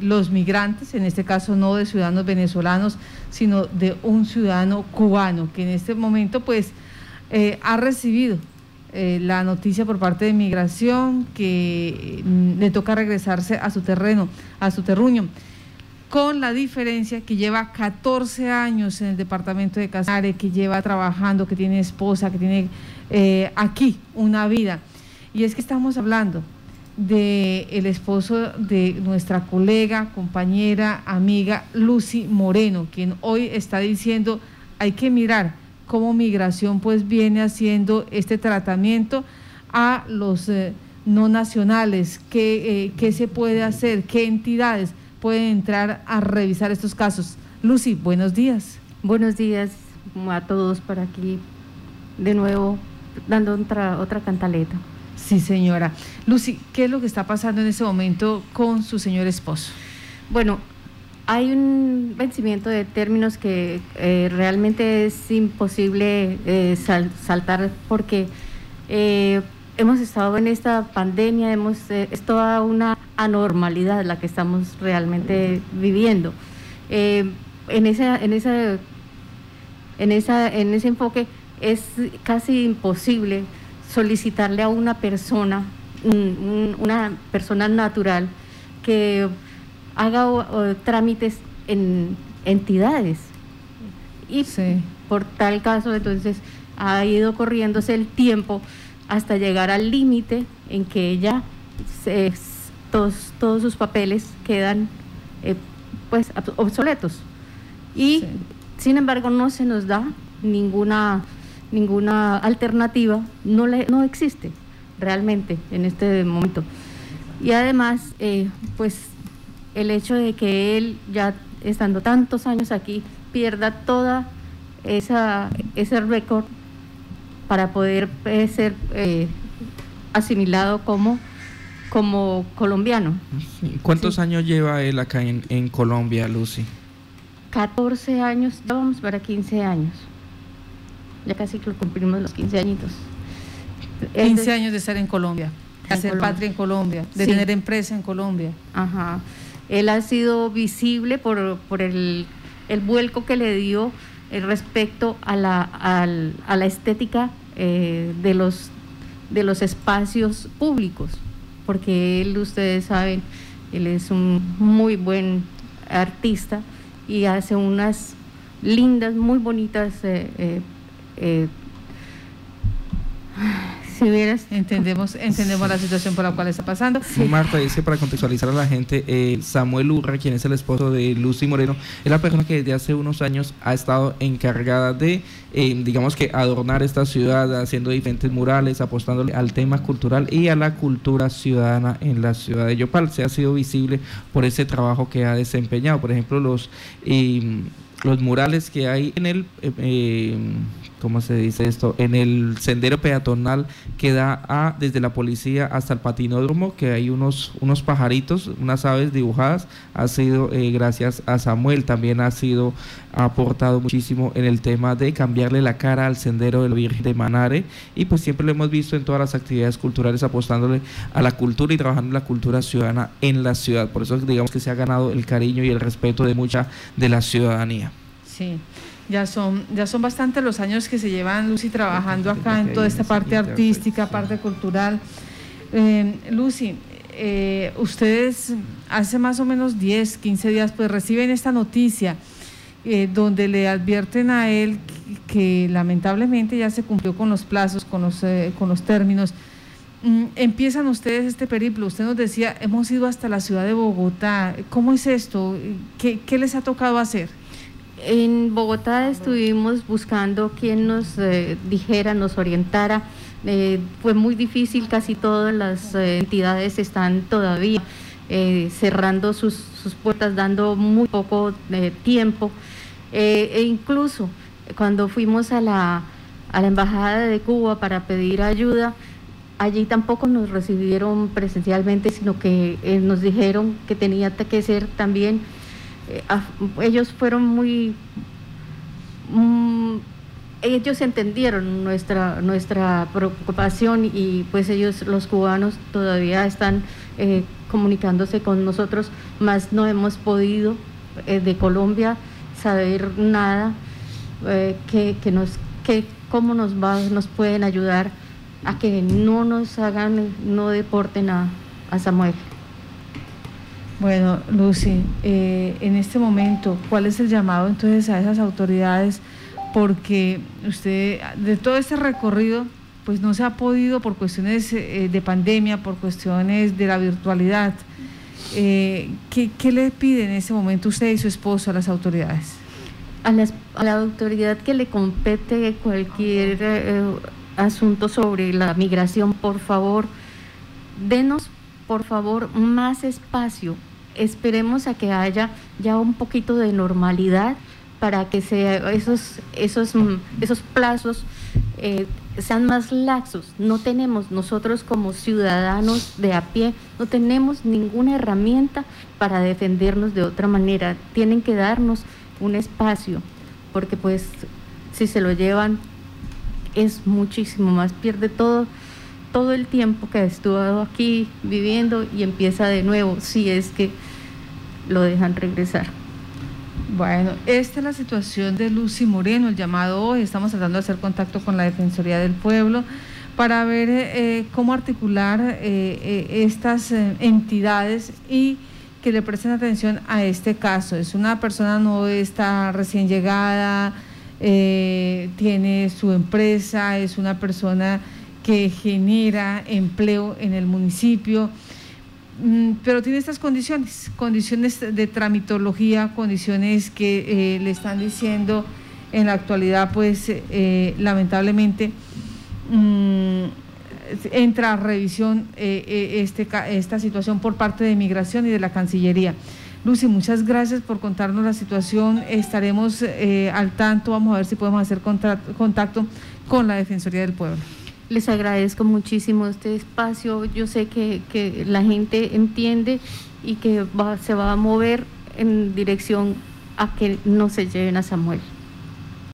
los migrantes, en este caso no de ciudadanos venezolanos, sino de un ciudadano cubano que en este momento pues eh, ha recibido eh, la noticia por parte de migración que mm, le toca regresarse a su terreno, a su terruño, con la diferencia que lleva 14 años en el departamento de Casanare, que lleva trabajando, que tiene esposa, que tiene eh, aquí una vida. Y es que estamos hablando del el esposo de nuestra colega, compañera, amiga Lucy Moreno, quien hoy está diciendo hay que mirar cómo migración pues viene haciendo este tratamiento a los eh, no nacionales, qué, eh, qué se puede hacer, qué entidades pueden entrar a revisar estos casos. Lucy, buenos días. Buenos días a todos por aquí, de nuevo dando otra, otra cantaleta. Sí, señora. Lucy, ¿qué es lo que está pasando en ese momento con su señor esposo? Bueno, hay un vencimiento de términos que eh, realmente es imposible eh, saltar porque eh, hemos estado en esta pandemia, hemos, es toda una anormalidad la que estamos realmente viviendo. en, esa, en, esa, en, esa, en ese enfoque es casi imposible solicitarle a una persona, una persona natural, que haga trámites en entidades. Y por tal caso, entonces, ha ido corriéndose el tiempo hasta llegar al límite en que ella, todos, todos sus papeles quedan eh, pues obsoletos. Y, sin embargo, no se nos da ninguna ninguna alternativa, no, le, no existe realmente en este momento. Y además, eh, pues el hecho de que él, ya estando tantos años aquí, pierda toda esa, ese récord para poder eh, ser eh, asimilado como, como colombiano. ¿Cuántos años lleva él acá en, en Colombia, Lucy? 14 años, vamos para 15 años ya casi que cumplimos los 15 añitos. 15 años de estar en Colombia, de hacer patria en Colombia, de tener empresa en Colombia. Ajá. Él ha sido visible por, por el, el, vuelco que le dio eh, respecto a la, a la estética eh, de, los, de los espacios públicos, porque él, ustedes saben, él es un muy buen artista y hace unas lindas, muy bonitas eh, eh, si hubieras, entendemos, entendemos la situación por la cual está pasando. Sí. Marta dice para contextualizar a la gente, eh, Samuel Urra, quien es el esposo de Lucy Moreno, es la persona que desde hace unos años ha estado encargada de, eh, digamos que adornar esta ciudad, haciendo diferentes murales, apostándole al tema cultural y a la cultura ciudadana en la ciudad de Yopal. Se ha sido visible por ese trabajo que ha desempeñado. Por ejemplo, los los murales que hay en el, eh, eh, ¿cómo se dice esto? En el sendero peatonal que da a, desde la policía hasta el patinódromo, que hay unos, unos pajaritos, unas aves dibujadas, ha sido eh, gracias a Samuel, también ha sido aportado muchísimo en el tema de cambiarle la cara al sendero del Virgen de Manare y pues siempre lo hemos visto en todas las actividades culturales apostándole a la cultura y trabajando en la cultura ciudadana en la ciudad. Por eso digamos que se ha ganado el cariño y el respeto de mucha de la ciudadanía. Sí, ya son, ya son bastantes los años que se llevan Lucy trabajando acá en toda esta parte artística, parte cultural. Eh, Lucy, eh, ustedes hace más o menos 10, 15 días pues reciben esta noticia eh, donde le advierten a él que, lamentablemente ya se cumplió con los plazos, con los, con los términos. Mm, empiezan ustedes este periplo, usted nos decía, hemos ido hasta la ciudad de Bogotá, ¿cómo es esto? ¿Qué, qué les ha tocado hacer? En Bogotá estuvimos buscando quien nos eh, dijera, nos orientara. Eh, fue muy difícil, casi todas las eh, entidades están todavía cerrando sus, puertas, dando muy poco tiempo. e incluso cuando fuimos a la, a la Embajada de Cuba para pedir ayuda, allí tampoco nos recibieron presencialmente, sino que nos dijeron que tenía que ser también eh, ellos fueron muy... Mm, ellos entendieron nuestra, nuestra preocupación y pues ellos, los cubanos, todavía están eh, comunicándose con nosotros, más no hemos podido eh, de Colombia saber nada que, nos que cómo nos va, nos pueden ayudar a que no nos hagan, no deporten a, a Samuel. Bueno, Lucy, en este momento, ¿cuál es el llamado entonces a esas autoridades? Porque usted, de todo este recorrido, pues no se ha podido por cuestiones eh, de pandemia, por cuestiones de la virtualidad. Eh, ¿qué, le pide en ese momento usted y su esposo a las autoridades? A, la autoridad que le compete cualquier eh, asunto sobre la migración, por favor, denos, por favor, más espacio. Esperemos a que haya ya un poquito de normalidad para que sea esos, esos, esos plazos sean más laxos. No tenemos nosotros como ciudadanos de a pie, no tenemos ninguna herramienta para defendernos de otra manera. Tienen que darnos un espacio, porque pues si se lo llevan es muchísimo más, pierde todo todo el tiempo que estuvo aquí viviendo y empieza de nuevo si es que lo dejan regresar. Bueno, esta es la situación de Lucy Moreno, el llamado hoy. Estamos tratando de hacer contacto con la Defensoría del Pueblo para ver eh, cómo articular eh, eh, estas entidades y que le presten atención a este caso. Es una persona no está recién llegada, tiene su empresa, es una persona que genera empleo en el municipio pero tiene estas condiciones, condiciones de tramitología, condiciones que eh, le están diciendo en la actualidad, pues eh, lamentablemente mm, entra a revisión eh, este, esta situación por parte de Migración y de la Cancillería. Lucy, muchas gracias por contarnos la situación. Estaremos al tanto, vamos a ver si podemos hacer contacto con la Defensoría del Pueblo. Les agradezco muchísimo este espacio. Yo sé que, que la gente entiende y que se va a mover en dirección a que no se lleven a Samuel.